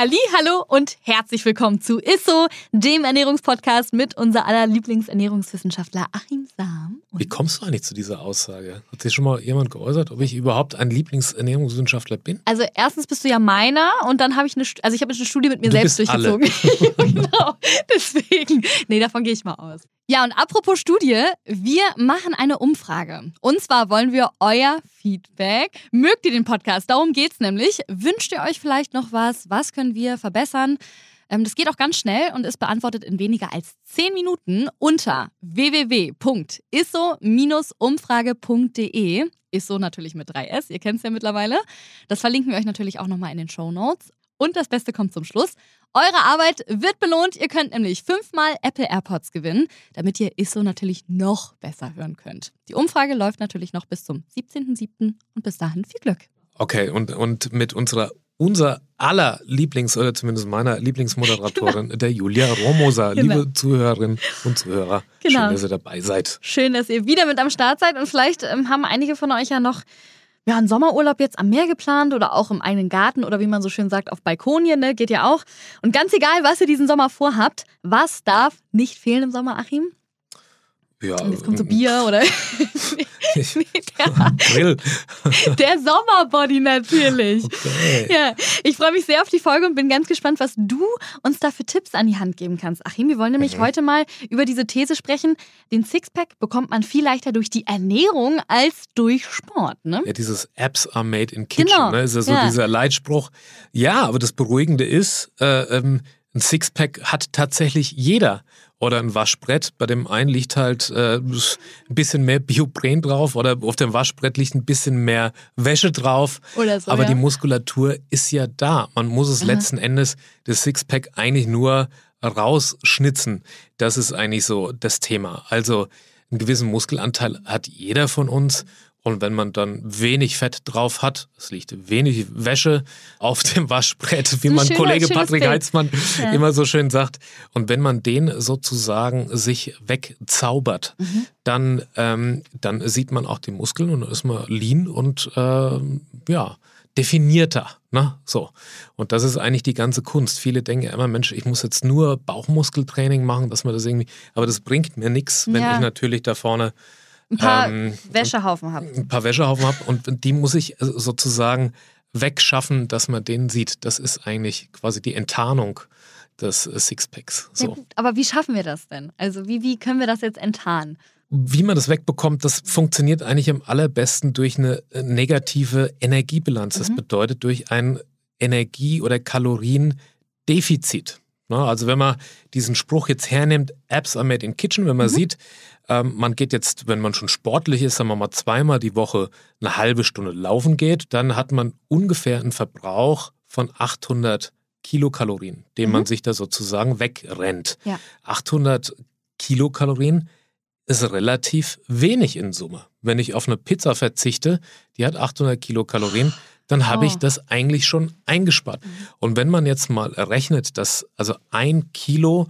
Halli, hallo und herzlich willkommen zu ISSO, dem Ernährungspodcast mit unser aller Lieblingsernährungswissenschaftler Achim Sam. Wie kommst du eigentlich zu dieser Aussage? Hat sich schon mal jemand geäußert, ob ich überhaupt ein Lieblingsernährungswissenschaftler bin? Also erstens bist du ja meiner und dann habe ich eine, also ich habe eine Studie mit mir Du selbst durchgezogen. genau, deswegen. Nee, davon gehe ich mal aus. Ja, und apropos Studie, wir machen eine Umfrage. Und zwar wollen wir euer Feedback. Mögt ihr den Podcast? Darum geht's nämlich. Wünscht ihr euch vielleicht noch was? Was können wir verbessern? Ähm, Das geht auch ganz schnell und ist beantwortet in weniger als 10 Minuten unter www.isso-umfrage.de. Isso natürlich mit 3S, ihr kennt es ja mittlerweile. Das verlinken wir euch natürlich auch nochmal in den Show Notes. Und das Beste kommt zum Schluss. Eure Arbeit wird belohnt. Ihr könnt nämlich fünfmal Apple AirPods gewinnen, damit ihr Isso natürlich noch besser hören könnt. Die Umfrage läuft natürlich noch bis zum 17.07. und bis dahin viel Glück. Okay, und, und mit unserer unser aller Lieblings- oder zumindest meiner Lieblingsmoderatorin, der Julia Romoser. Genau. Liebe Zuhörerinnen und Zuhörer, Genau. schön, dass ihr dabei seid. Schön, dass ihr wieder mit am Start seid und vielleicht ähm, haben einige von euch ja noch ja, einen Sommerurlaub jetzt am Meer geplant oder auch im eigenen Garten oder wie man so schön sagt, auf Balkonien, ne? geht ja auch. Und ganz egal, was ihr diesen Sommer vorhabt, was darf nicht fehlen im Sommer, Achim? Ja, Und jetzt kommt so Bier oder Nee, der, Grill. der Sommerbody natürlich. Okay. Ja, ich freue mich sehr auf die Folge und bin ganz gespannt, was du uns da für Tipps an die Hand geben kannst. Achim, wir wollen nämlich Mhm. heute mal über diese These sprechen. Den Sixpack bekommt man viel leichter durch die Ernährung als durch Sport, ne? Ja, dieses Apps are made in kitchen, Genau, ne? Ist ja so ja. dieser Leitspruch. Ja, aber das Beruhigende ist, äh, ähm, ein Sixpack hat tatsächlich jeder. Oder ein Waschbrett, bei dem einen liegt halt äh, ein bisschen mehr Biopren drauf oder auf dem Waschbrett liegt ein bisschen mehr Wäsche drauf. Oder so, aber ja. die Muskulatur ist ja da. Man muss es letzten Endes, das Sixpack, eigentlich nur rausschnitzen. Das ist eigentlich so das Thema. Also einen gewissen Muskelanteil hat jeder von uns. Und wenn man dann wenig Fett drauf hat, es liegt wenig Wäsche auf dem Waschbrett, wie ein mein schöner- Kollege Patrick Bild. Heitzmann Ja. immer so schön sagt. Und wenn man den sozusagen sich wegzaubert, Mhm. dann, ähm, dann sieht man auch die Muskeln und dann ist man lean und ähm, ja, definierter. Ne? So. Und das ist eigentlich die ganze Kunst. Viele denken immer, Mensch, ich muss jetzt nur Bauchmuskeltraining machen, dass man das irgendwie. Aber das bringt mir nichts, wenn Ja. ich natürlich da vorne Ein paar Ähm, Wäschehaufen habt. ein paar Wäschehaufen habe und die muss ich äh, sozusagen wegschaffen, dass man den sieht. Das ist eigentlich quasi die Enttarnung des äh, Sixpacks. Ja, So. gut, aber wie schaffen wir das denn? Also wie, wie können wir das jetzt enttarnen? Wie man das wegbekommt, das funktioniert eigentlich am allerbesten durch eine äh, negative Energiebilanz. Das Mhm. bedeutet durch ein Energie- oder Kaloriendefizit. Na, Also wenn man diesen Spruch jetzt hernimmt, Apps are made in kitchen, wenn man Mhm. sieht, ähm, man geht jetzt, wenn man schon sportlich ist, sagen wir mal zweimal die Woche eine halbe Stunde laufen geht, dann hat man ungefähr einen Verbrauch von 800 Kilokalorien, den man sich da sozusagen wegrennt. Ja. 800 Kilokalorien ist relativ wenig in Summe. Wenn ich auf eine Pizza verzichte, die hat 800 Kilokalorien, dann habe Oh. ich das eigentlich schon eingespart. Und wenn man jetzt mal rechnet, dass also ein Kilo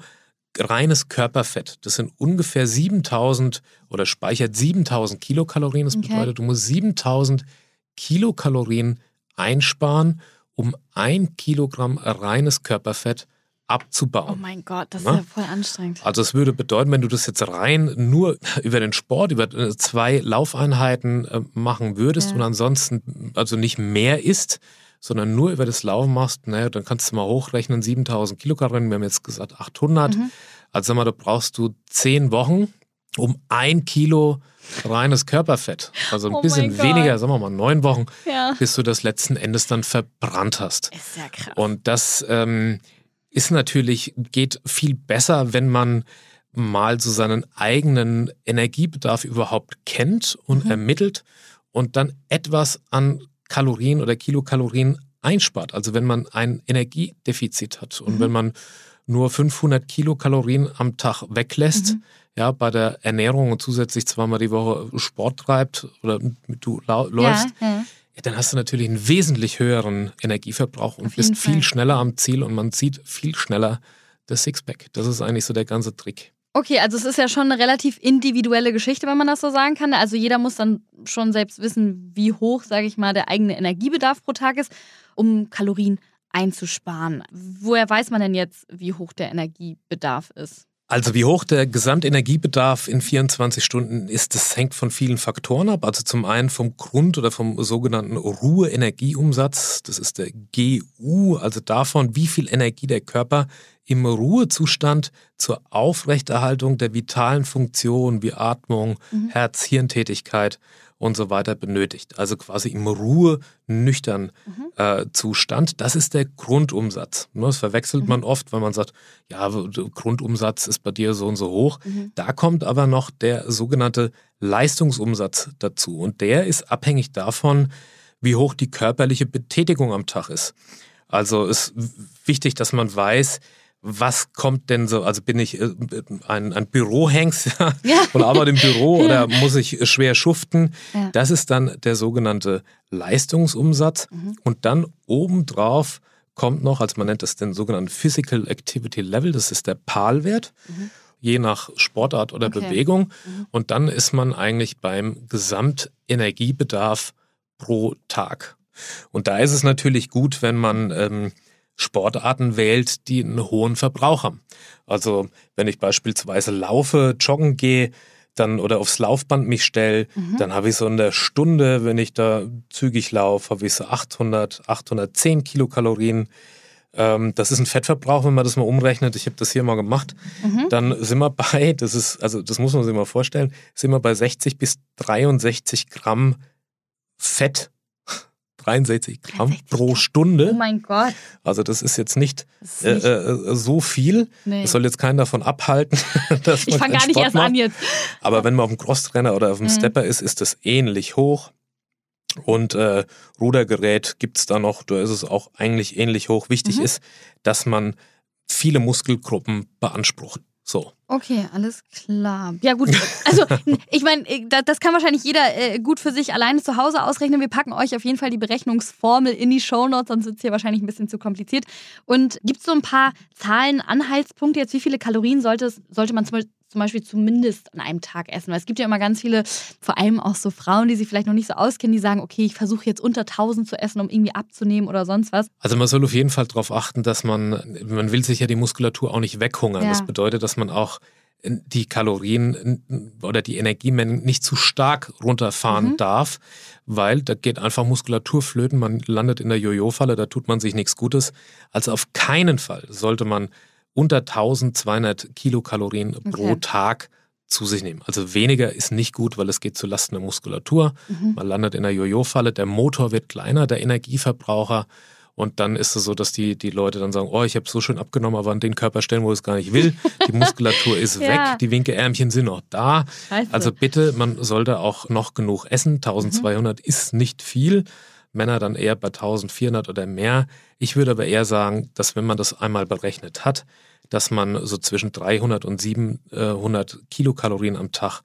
reines Körperfett, das sind ungefähr 7000 oder speichert 7000 Kilokalorien, das Okay. bedeutet, du musst 7000 Kilokalorien einsparen, um ein Kilogramm reines Körperfett Oh abzubauen. mein Gott, das ist Na? ja voll anstrengend. Also es würde bedeuten, wenn du das jetzt rein nur über den Sport, über äh, zwei Laufeinheiten äh, machen würdest Ja. und ansonsten also nicht mehr isst, sondern nur über das Laufen machst, naja, dann kannst du mal hochrechnen, 7000 Kilokalorien, wir haben jetzt gesagt 800. Mhm. Also sag mal, da brauchst du zehn Wochen, um ein Kilo reines Körperfett, also ein Oh bisschen weniger, sagen wir mal neun Wochen, Ja. bis du das letzten Endes dann verbrannt hast. Ist ja krass. Und das ähm, ist natürlich, geht viel besser, wenn man mal so seinen eigenen Energiebedarf überhaupt kennt und Mhm. ermittelt und dann etwas an Kalorien oder Kilokalorien einspart. Also wenn man ein Energiedefizit hat und Mhm. wenn man nur 500 Kilokalorien am Tag weglässt, Mhm. ja, bei der Ernährung und zusätzlich zweimal die Woche Sport treibt oder du läufst, ja, ja. Dann hast du natürlich einen wesentlich höheren Energieverbrauch und bist viel Fall. schneller am Ziel und man sieht viel schneller das Sixpack. Das ist eigentlich so der ganze Trick. Okay, also es ist ja schon eine relativ individuelle Geschichte, wenn man das so sagen kann. Also jeder muss dann schon selbst wissen, wie hoch, sage ich mal, der eigene Energiebedarf pro Tag ist, um Kalorien einzusparen. Woher weiß man denn jetzt, wie hoch der Energiebedarf ist? Also wie hoch der Gesamtenergiebedarf in 24 Stunden ist, das hängt von vielen Faktoren ab. Also zum einen vom Grund- oder vom sogenannten Ruheenergieumsatz. Das ist der GU, also davon, wie viel Energie der Körper im Ruhezustand zur Aufrechterhaltung der vitalen Funktionen wie Atmung, Mhm. Herz-Hirntätigkeit und so weiter benötigt. Also quasi im Ruhe nüchtern Mhm. äh, Zustand. Das ist der Grundumsatz. Ne, Das verwechselt Mhm. man oft, weil man sagt, ja, Grundumsatz ist bei dir so und so hoch. Mhm. Da kommt aber noch der sogenannte Leistungsumsatz dazu. Und der ist abhängig davon, wie hoch die körperliche Betätigung am Tag ist. Also ist wichtig, dass man weiß, was kommt denn so, also bin ich äh, ein, ein Bürohengst ja, Ja. und arbeite im Büro oder muss ich schwer schuften? Ja. Das ist dann der sogenannte Leistungsumsatz. Mhm. Und dann obendrauf kommt noch, also man nennt das den sogenannten Physical Activity Level, das ist der PAL-Wert, Mhm. je nach Sportart oder Okay. Bewegung. Mhm. Und dann ist man eigentlich beim Gesamtenergiebedarf pro Tag. Und da ist es natürlich gut, wenn man ähm, Sportarten wählt, die einen hohen Verbrauch haben. Also wenn ich beispielsweise laufe, joggen gehe, dann oder aufs Laufband mich stelle, Mhm. dann habe ich so in der Stunde, wenn ich da zügig laufe, habe ich so 800, 810 Kilokalorien. Ähm, das ist ein Fettverbrauch, wenn man das mal umrechnet. Ich habe das hier mal gemacht. Mhm. Dann sind wir bei, das ist, also das muss man sich mal vorstellen, sind wir bei 60 bis 63 Gramm Fett. 63 Gramm 63 pro Gramm. Stunde. Oh mein Gott. Also das ist jetzt nicht, ist äh, nicht, äh, so viel. nee. Das soll jetzt keinen davon abhalten, dass man Ich fange gar nicht Sport erst macht. an jetzt. Aber wenn man auf dem Crosstrainer oder auf dem Mhm. Stepper ist, ist das ähnlich hoch. Und äh, Rudergerät gibt's da noch, da ist es auch eigentlich ähnlich hoch. Wichtig Mhm. ist, dass man viele Muskelgruppen beansprucht. So. Okay, alles klar. Ja gut, also ich meine, das kann wahrscheinlich jeder äh, gut für sich alleine zu Hause ausrechnen. Wir packen euch auf jeden Fall die Berechnungsformel in die Shownotes, sonst wird es hier wahrscheinlich ein bisschen zu kompliziert. Und gibt es so ein paar Zahlen, Anhaltspunkte jetzt, wie viele Kalorien sollte, sollte man zum Beispiel zum Beispiel zumindest an einem Tag essen. Weil es gibt ja immer ganz viele, vor allem auch so Frauen, die sich vielleicht noch nicht so auskennen, die sagen, okay, ich versuche jetzt unter 1000 zu essen, um irgendwie abzunehmen oder sonst was. Also man soll auf jeden Fall darauf achten, dass man, man will sich ja die Muskulatur auch nicht weghungern. Ja. Das bedeutet, dass man auch die Kalorien oder die Energiemengen nicht zu stark runterfahren Mhm. darf, weil da geht einfach Muskulatur flöten, man landet in der Jojo-Falle, da tut man sich nichts Gutes. Also auf keinen Fall sollte man unter 1200 Kilokalorien pro Okay. Tag zu sich nehmen. Also weniger ist nicht gut, weil es geht zu Lasten der Muskulatur. Mhm. Man landet in der Jojo-Falle, der Motor wird kleiner, der Energieverbraucher. Und dann ist es so, dass die, die Leute dann sagen, oh, ich habe so schön abgenommen, aber an den Körperstellen, wo ich es gar nicht will. Die Muskulatur ist Ja. weg, die Winkeärmchen sind noch da. Scheiße. Also bitte, man sollte auch noch genug essen. 1200 ist nicht viel. Männer dann eher bei 1400 oder mehr. Ich würde aber eher sagen, dass wenn man das einmal berechnet hat, dass man so zwischen 300 und 700 Kilokalorien am Tag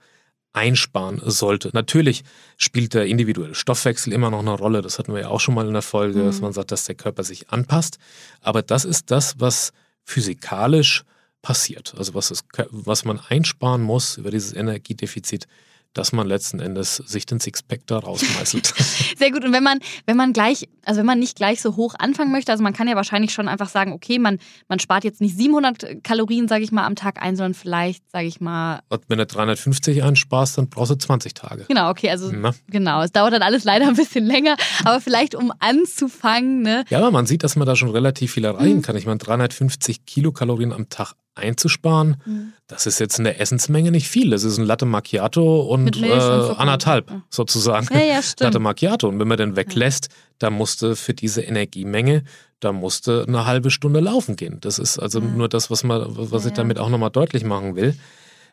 einsparen sollte. Natürlich spielt der individuelle Stoffwechsel immer noch eine Rolle. Das hatten wir ja auch schon mal in der Folge, Mhm. dass man sagt, dass der Körper sich anpasst. Aber das ist das, was physikalisch passiert. Also was, es, was man einsparen muss über dieses Energiedefizit, dass man letzten Endes sich den Sixpack da rausmeißelt. Sehr gut. Und wenn man, wenn man gleich, also wenn man nicht gleich so hoch anfangen möchte, also man kann ja wahrscheinlich schon einfach sagen, okay, man, man spart jetzt nicht 700 Kalorien, sage ich mal, am Tag ein, sondern vielleicht, sage ich mal, Und wenn du 350 einsparst, dann brauchst du 20 Tage. genau, okay, also Na? genau. Es dauert dann alles leider ein bisschen länger, aber vielleicht um anzufangen, ne? Ja, aber man sieht, dass man da schon relativ viel erreichen Mhm. kann. Ich meine, 350 Kilokalorien am Tag einzusparen, Mhm. das ist jetzt in der Essensmenge nicht viel. Das ist ein Latte Macchiato und, äh, anderthalb Ja. sozusagen. Ja, ja, Latte. Macchiato. Und wenn man den weglässt, dann musste für diese Energiemenge, da musste eine halbe Stunde laufen gehen. Das ist also nur das, was man, was ich damit auch nochmal deutlich machen will.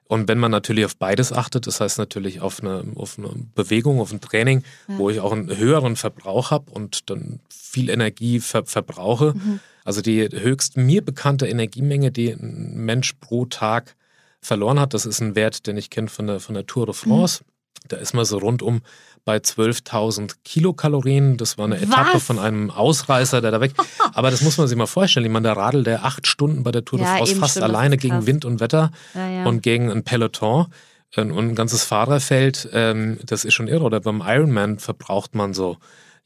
Und wenn man natürlich auf beides achtet, das heißt natürlich auf eine, auf eine Bewegung, auf ein Training, wo ich auch einen höheren Verbrauch habe und dann viel Energie ver verbrauche. Mhm. Also die höchst mir bekannte Energiemenge, die ein Mensch pro Tag verloren hat, das ist ein Wert, den ich kenne von der, von der Tour de France. Da ist man so rund um bei 12.000 Kilokalorien. Das war eine Etappe Was? von einem Ausreißer, der da weg. Aber das muss man sich mal vorstellen. Ich meine, da radelt der acht Stunden bei der Tour de Ja, France fast stimmt, alleine gegen. Wind und Wetter Ja, ja. und gegen ein Peloton äh, und ein ganzes Fahrerfeld. Ähm, das ist schon irre. Oder beim Ironman verbraucht man so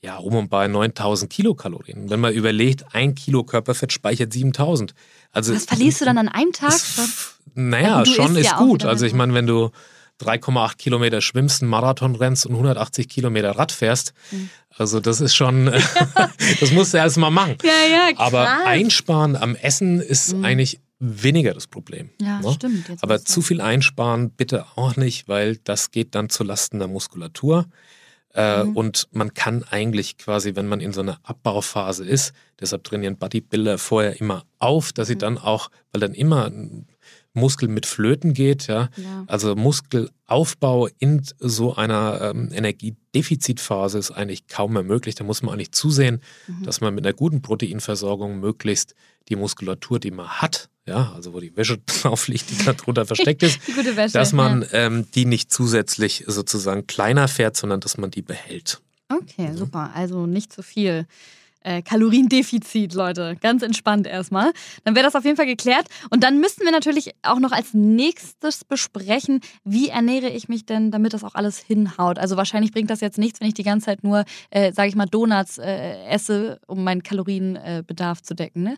ja, um und bei 9000 Kilokalorien. Wenn man überlegt, ein Kilo Körperfett speichert 7000. Also Was verlierst du dann an einem Tag? ist, naja, schon ist ja gut. Also ich meine, wenn du 3,8 Kilometer schwimmst, einen Marathon rennst und 180 Kilometer Rad fährst, Hm. also das ist schon, das musst du erst mal machen. Ja, ja. Aber einsparen am Essen ist eigentlich weniger das Problem. Ja, ne? stimmt. Jetzt Aber zu viel einsparen bitte auch nicht, weil das geht dann zu Lasten der Muskulatur. Äh, Mhm. Und man kann eigentlich quasi, wenn man in so einer Abbauphase ist, deshalb trainieren Bodybuilder vorher immer auf, dass Mhm. sie dann auch, weil dann immer Muskel mit Flöten geht, ja. Ja. Also Muskelaufbau in so einer ähm, Energiedefizitphase ist eigentlich kaum mehr möglich. Da muss man eigentlich zusehen, Mhm. dass man mit einer guten Proteinversorgung möglichst die Muskulatur, die man hat, ja, also wo die Wäsche drauf liegt, die da drunter versteckt ist, Wäsche. dass man Ja. ähm, die nicht zusätzlich sozusagen kleiner fährt, sondern dass man die behält. Okay, super. Also nicht zu viel. Äh, Kaloriendefizit, Leute. Ganz entspannt erstmal. Dann wäre das auf jeden Fall geklärt. Und dann müssten wir natürlich auch noch als nächstes besprechen, wie ernähre ich mich denn, damit das auch alles hinhaut. Also wahrscheinlich bringt das jetzt nichts, wenn ich die ganze Zeit nur, äh, sage ich mal, Donuts äh, esse, um meinen Kalorienbedarf Bedarf zu decken. Ne?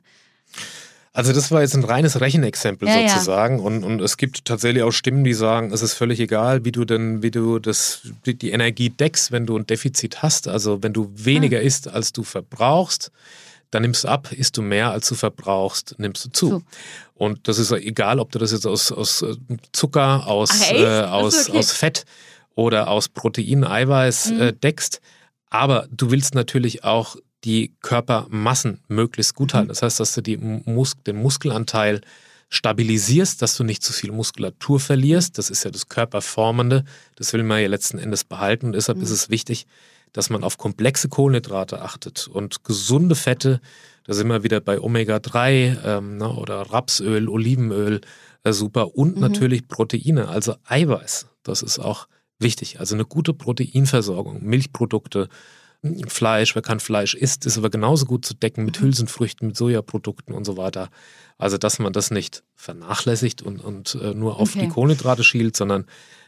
Also das war jetzt ein reines Rechenexempel Ja, ja. sozusagen und, und es gibt tatsächlich auch Stimmen, die sagen, es ist völlig egal, wie du denn, wie du das, die, die Energie deckst, wenn du ein Defizit hast. Also wenn du weniger isst, als du verbrauchst, dann nimmst du ab, isst du mehr, als du verbrauchst, nimmst du zu. Zu. Und das ist egal, ob du das jetzt aus, aus äh, Zucker, aus, Ach, äh, so, aus, okay. aus Fett oder aus Protein, Eiweiß Mhm. äh, deckst. Aber du willst natürlich auch die Körpermassen möglichst gut halten. Das heißt, dass du Mus den Muskelanteil stabilisierst, dass du nicht zu viel Muskulatur verlierst. Das ist ja das Körperformende. Das will man ja letzten Endes behalten. Und deshalb ist es wichtig, dass man auf komplexe Kohlenhydrate achtet und gesunde Fette. Da sind wir wieder bei Omega-3 ähm, ne, oder Rapsöl, Olivenöl, äh, super. Und Mhm. natürlich Proteine, also Eiweiß. Das ist auch wichtig. Also eine gute Proteinversorgung, Milchprodukte, Fleisch, wer kein Fleisch isst, ist aber genauso gut zu decken mit Hülsenfrüchten, mit Sojaprodukten und so weiter. Also, dass man das nicht vernachlässigt und, und äh, nur auf Okay. die Kohlenhydrate schielt, sondern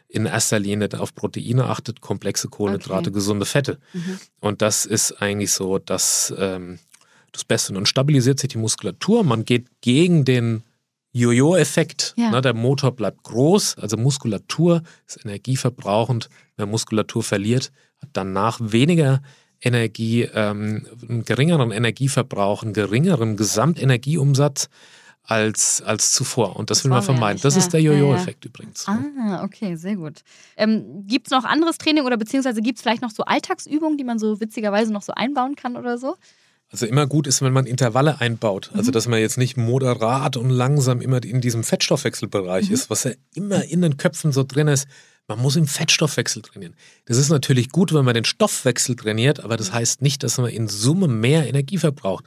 in erster Linie auf Proteine achtet, komplexe Kohlenhydrate, Okay. gesunde Fette. Mhm. Und das ist eigentlich so das, ähm, das Beste. Und dann stabilisiert sich die Muskulatur. Man geht gegen den Jojo-Effekt. Ja. Ne, der Motor bleibt groß, also Muskulatur ist energieverbrauchend. Wer Muskulatur verliert, hat danach weniger Energie, ähm, einen geringeren Energieverbrauch, einen geringeren Gesamtenergieumsatz als, als zuvor. Und das, Das will man ja vermeiden. nicht, das ja. ist der Ja, ja. Jojo-Effekt übrigens. ne? Ah, okay, sehr gut. Ähm, gibt es noch anderes Training oder beziehungsweise gibt es vielleicht noch so Alltagsübungen, die man so witzigerweise noch so einbauen kann oder so? Also immer gut ist, wenn man Intervalle einbaut. Mhm. Also dass man jetzt nicht moderat und langsam immer in diesem Fettstoffwechselbereich Mhm. ist, was ja immer in den Köpfen so drin ist. Man muss im Fettstoffwechsel trainieren. Das ist natürlich gut, wenn man den Stoffwechsel trainiert, aber Mhm. das heißt nicht, dass man in Summe mehr Energie verbraucht.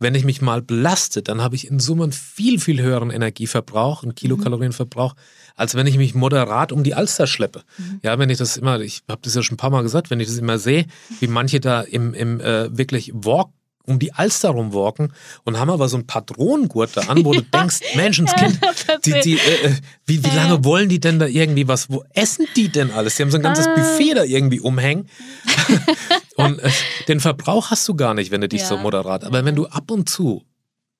Wenn ich mich mal belaste, dann habe ich in Summe einen viel, viel höheren Energieverbrauch, einen Kilokalorienverbrauch, als wenn ich mich moderat um die Alster schleppe. Ja, wenn ich das immer, ich habe das ja schon ein paar Mal gesagt, wenn ich das immer sehe, wie manche da im, im äh, wirklich Walk um die Alster rumwalken und haben aber so ein paar Drohnengurte an, wo du denkst, Menschenskind, die, die, äh, äh, wie, wie lange wollen die denn da irgendwie was, wo essen die denn alles? Die haben so ein ganzes Ah. Buffet da irgendwie umhängen. und äh, den Verbrauch hast du gar nicht, wenn du dich Ja. so moderat. Aber wenn du ab und zu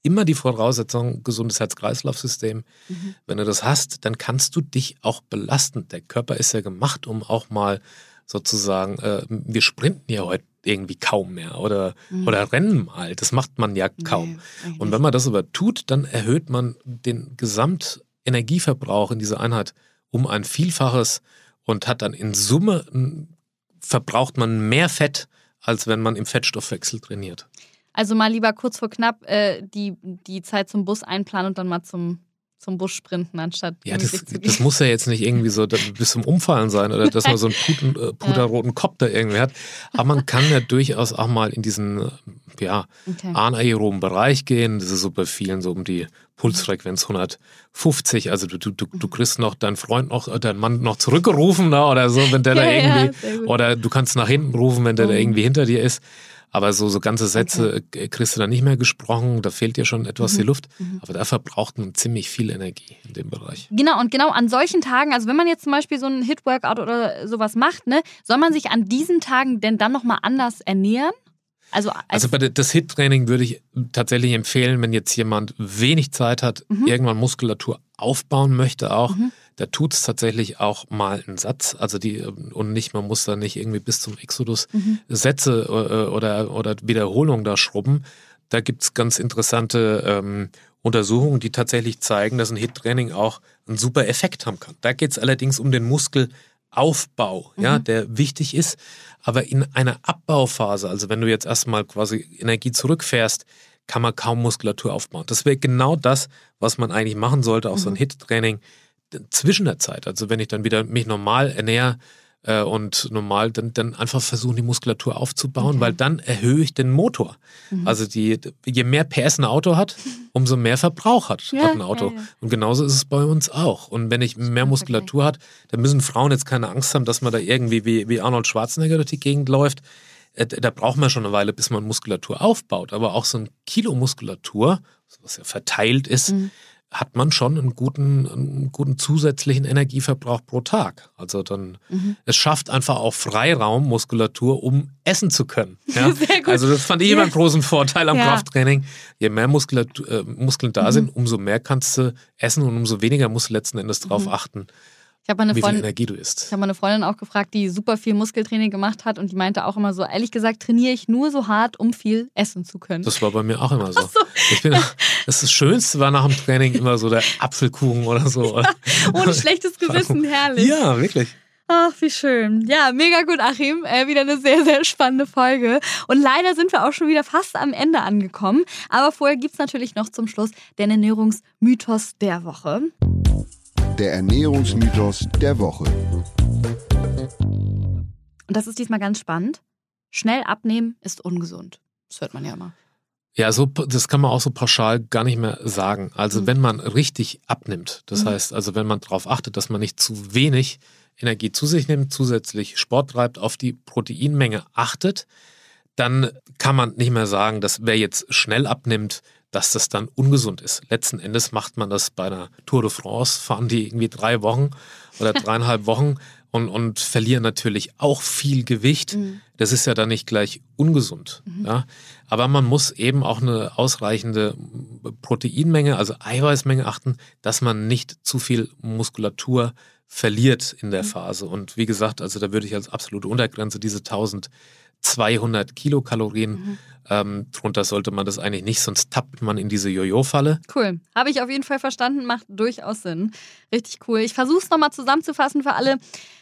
immer die Voraussetzung, gesundes Herz-Kreislauf-System, Mhm. wenn du das hast, dann kannst du dich auch belasten. Der Körper ist ja gemacht, um auch mal sozusagen, äh, wir sprinten ja heute irgendwie kaum mehr oder, oder rennen mal. Das macht man ja kaum. Mhm. Nee, Und wenn man das aber tut, dann erhöht man den Gesamtenergieverbrauch in dieser Einheit um ein Vielfaches und hat dann in Summe n- verbraucht man mehr Fett, als wenn man im Fettstoffwechsel trainiert. Also mal lieber kurz vor knapp äh, die, die Zeit zum Bus einplanen und dann mal zum zum Bus sprinten, anstatt ja, das, das muss ja jetzt nicht irgendwie so bis zum Umfallen sein oder dass man so einen Puten, äh, puderroten Kopf da irgendwie hat. Aber man kann ja durchaus auch mal in diesen ja, okay. anaeroben Bereich gehen. Das ist so bei vielen so um die Pulsfrequenz 150. Also du, du, du, du kriegst noch deinen Freund noch, äh, deinen Mann noch zurückgerufen ne, oder so, wenn der ja, da irgendwie, ja, oder du kannst nach hinten rufen, wenn der oh. da irgendwie hinter dir ist. Aber so, so ganze Sätze okay. Äh, kriegst du dann nicht mehr gesprochen, da fehlt dir schon etwas mhm. die Luft. Mhm. Aber da verbraucht man ziemlich viel Energie in dem Bereich. Genau, und genau an solchen Tagen, also wenn man jetzt zum Beispiel so ein Hit-Workout oder sowas macht, ne, soll man sich an diesen Tagen denn dann nochmal anders ernähren? Also, als also bei das HIT-Training würde ich tatsächlich empfehlen, wenn jetzt jemand wenig Zeit hat, mhm. irgendwann Muskulatur aufbauen möchte auch, mhm da tut es tatsächlich auch mal einen Satz. Also die, und nicht, man muss da nicht irgendwie bis zum Exodus mhm. Sätze äh, oder, oder Wiederholungen da schrubben. Da gibt es ganz interessante ähm, Untersuchungen, die tatsächlich zeigen, dass ein Hit-Training auch einen super Effekt haben kann. Da geht es allerdings um den Muskelaufbau, mhm. ja, der wichtig ist. Aber in einer Abbauphase, also wenn du jetzt erstmal quasi Energie zurückfährst, kann man kaum Muskulatur aufbauen. Das wäre genau das, was man eigentlich machen sollte, auch mhm. so ein mhm. Hit-Training zwischen der Zeit, also wenn ich dann wieder mich normal ernähre äh, und normal, dann, dann einfach versuchen, die Muskulatur aufzubauen, okay. weil dann erhöhe ich den Motor. Mhm. Also die, je mehr PS ein Auto hat, umso mehr Verbrauch hat, ja, hat ein Auto. Ja, ja. Und genauso ist es bei uns auch. Und wenn ich mehr Muskulatur hat, dann müssen Frauen jetzt keine Angst haben, dass man da irgendwie wie, wie Arnold Schwarzenegger durch die Gegend läuft. Äh, da braucht man schon eine Weile, bis man Muskulatur aufbaut. Aber auch so ein Kilo Muskulatur, was ja verteilt ist, mhm hat man schon einen guten, einen guten zusätzlichen Energieverbrauch pro Tag. Also dann, mhm. es schafft einfach auch Freiraum, Muskulatur, um essen zu können. Ja? Sehr gut. Also das fand ich immer einen großen Vorteil am ja. Krafttraining. Je mehr Muskulatur, äh, Muskeln da mhm. sind, umso mehr kannst du essen und umso weniger musst du letzten Endes darauf mhm. achten, ich habe meine wie Freundin, Energie du isst. Ich habe meine Freundin auch gefragt, die super viel Muskeltraining gemacht hat und die meinte auch immer so, ehrlich gesagt, trainiere ich nur so hart, um viel essen zu können. Das war bei mir auch immer so. so. Ich bin, das, das Schönste war nach dem Training immer so der Apfelkuchen oder so. Ja, ohne schlechtes Gewissen, herrlich. Ja, wirklich. Ach, wie schön. Ja, mega gut, Achim. Äh, wieder eine sehr, sehr spannende Folge. Und leider sind wir auch schon wieder fast am Ende angekommen. Aber vorher gibt es natürlich noch zum Schluss den Ernährungsmythos der Woche der Ernährungsmythos der Woche. Und das ist diesmal ganz spannend. Schnell abnehmen ist ungesund. Das hört man ja immer. Ja, so, das kann man auch so pauschal gar nicht mehr sagen. Also, mhm. wenn man richtig abnimmt, das mhm. heißt, also wenn man darauf achtet, dass man nicht zu wenig Energie zu sich nimmt, zusätzlich Sport treibt, auf die Proteinmenge achtet, dann kann man nicht mehr sagen, dass wer jetzt schnell abnimmt, dass das dann ungesund ist. Letzten Endes macht man das bei einer Tour de France, fahren die irgendwie drei Wochen oder dreieinhalb Wochen und, und verlieren natürlich auch viel Gewicht. Mhm. Das ist ja dann nicht gleich ungesund. Mhm. Ja? Aber man muss eben auch eine ausreichende Proteinmenge, also Eiweißmenge achten, dass man nicht zu viel Muskulatur verliert in der mhm. Phase. Und wie gesagt, also da würde ich als absolute Untergrenze diese 1200 Kilokalorien mhm. Ähm, drunter sollte man das eigentlich nicht, sonst tappt man in diese Jojo-Falle. Cool. Habe ich auf jeden Fall verstanden, macht durchaus Sinn. Richtig cool. Ich versuche es nochmal zusammenzufassen für alle.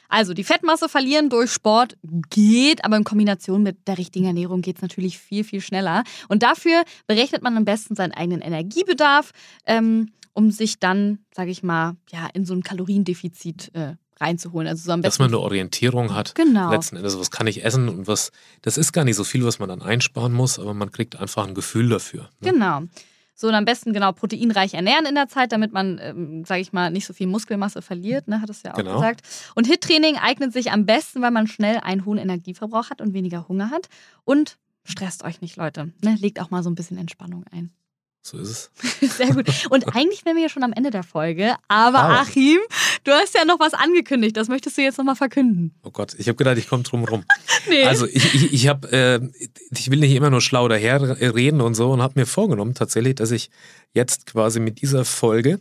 Also die Fettmasse verlieren durch Sport geht, aber in Kombination mit der richtigen Ernährung geht es natürlich viel, viel schneller. Und dafür berechnet man am besten seinen eigenen Energiebedarf, ähm, um sich dann, sage ich mal, ja, in so ein Kaloriendefizit äh, reinzuholen. Also so am besten Dass man eine Orientierung hat. Genau. Letzten Endes, was kann ich essen und was, das ist gar nicht so viel, was man dann einsparen muss, aber man kriegt einfach ein Gefühl dafür. Ne? Genau. So, und am besten genau proteinreich ernähren in der Zeit, damit man, ähm, sage ich mal, nicht so viel Muskelmasse verliert, ne, hat es ja auch genau. gesagt. Und HIT-Training eignet sich am besten, weil man schnell einen hohen Energieverbrauch hat und weniger Hunger hat. Und stresst euch nicht, Leute. Ne? Legt auch mal so ein bisschen Entspannung ein. So ist es. Sehr gut. Und eigentlich wären wir ja schon am Ende der Folge. Aber ah. Achim, du hast ja noch was angekündigt. Das möchtest du jetzt nochmal verkünden. Oh Gott, ich habe gedacht, ich komme drum rum. nee. Also ich, ich, ich habe, äh, ich will nicht immer nur schlau daher reden und so und habe mir vorgenommen tatsächlich, dass ich jetzt quasi mit dieser Folge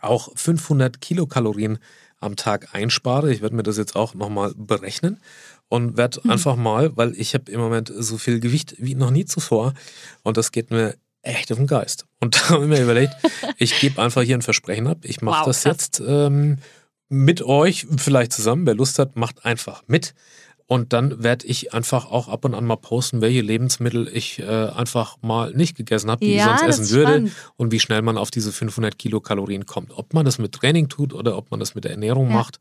auch 500 Kilokalorien am Tag einspare. Ich werde mir das jetzt auch nochmal berechnen und werde hm. einfach mal, weil ich habe im Moment so viel Gewicht wie noch nie zuvor und das geht mir echt auf den Geist. Und da habe ich mir überlegt, ich gebe einfach hier ein Versprechen ab. Ich mache wow, das krass. jetzt ähm, mit euch, vielleicht zusammen. Wer Lust hat, macht einfach mit. Und dann werde ich einfach auch ab und an mal posten, welche Lebensmittel ich äh, einfach mal nicht gegessen habe, die Ja, ich sonst essen würde spannend. und wie schnell man auf diese 500 Kilokalorien kommt. Ob man das mit Training tut oder ob man das mit der Ernährung Ja. macht.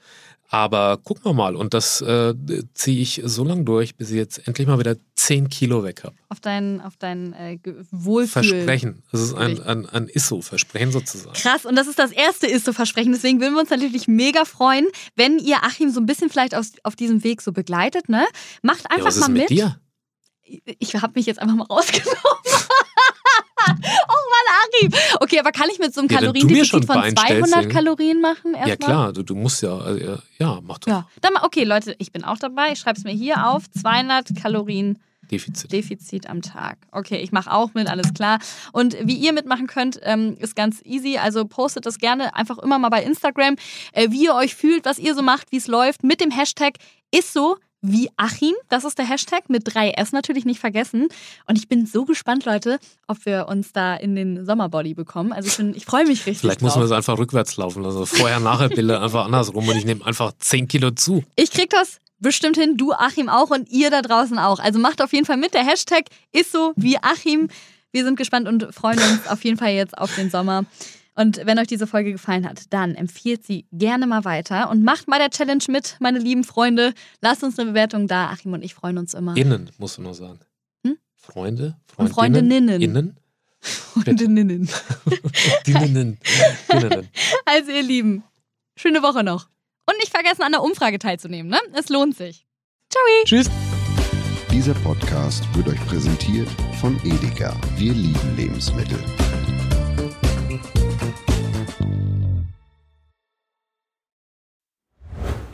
Aber gucken wir mal. Und das äh, ziehe ich so lange durch, bis ich jetzt endlich mal wieder 10 Kilo weg habe. Auf dein, auf dein äh, Wohlfühl. Versprechen. Das ist ein, ein, ein ISO-Versprechen sozusagen. Krass, und das ist das erste ISO-Versprechen. Deswegen würden wir uns natürlich mega freuen, wenn ihr Achim so ein bisschen vielleicht aus, auf diesem Weg so begleitet. Ne? Macht Ja, einfach was ist mal mit mit. dir? Ich habe mich jetzt einfach mal rausgenommen. Achim. Okay, aber kann ich mit so einem Ja, Kaloriendefizit von Bein stellst, 200 dann- Kalorien machen? Ja, Erstmal? klar, du, du musst ja, äh, ja, mach doch. Ja, dann okay, Leute, ich bin auch dabei. Ich schreibe es mir hier auf. 200 Kalorien Defizit. Defizit am Tag. Okay, ich mache auch mit, alles klar. Und wie ihr mitmachen könnt, ähm, ist ganz easy. Also postet das gerne einfach immer mal bei Instagram, äh, wie ihr euch fühlt, was ihr so macht, wie es läuft, mit dem Hashtag ist so wie Achim. Das ist der Hashtag mit 3S natürlich nicht vergessen. Und ich bin so gespannt, Leute, ob wir uns da in den Sommerbody bekommen. Also ich, bin- ich freue mich richtig. Vielleicht muss drauf. man das einfach rückwärts laufen lassen. Also Vorher-Nachher-Bilder einfach andersrum und ich nehme einfach 10 Kilo zu. Ich krieg das bestimmt hin, du Achim auch und ihr da draußen auch. Also macht auf jeden Fall mit. Der Hashtag ist so wie Achim. Wir sind gespannt und freuen uns auf jeden Fall jetzt auf den Sommer. Und wenn euch diese Folge gefallen hat, dann empfiehlt sie gerne mal weiter und macht bei der Challenge mit, meine lieben Freunde. Lasst uns eine Bewertung da. Achim und ich freuen uns immer. Innen, musst du nur sagen. Hm? Freunde? Und Freundinnen? Freundinnen. Innen? Freundinnen. Dinnen. Dinnen. Also ihr Lieben, schöne Woche noch. Und nicht vergessen, an der Umfrage teilzunehmen. Ne? Es lohnt sich. Ciao. Tschüss. Dieser Podcast wird euch präsentiert von Edeka. Wir lieben Lebensmittel.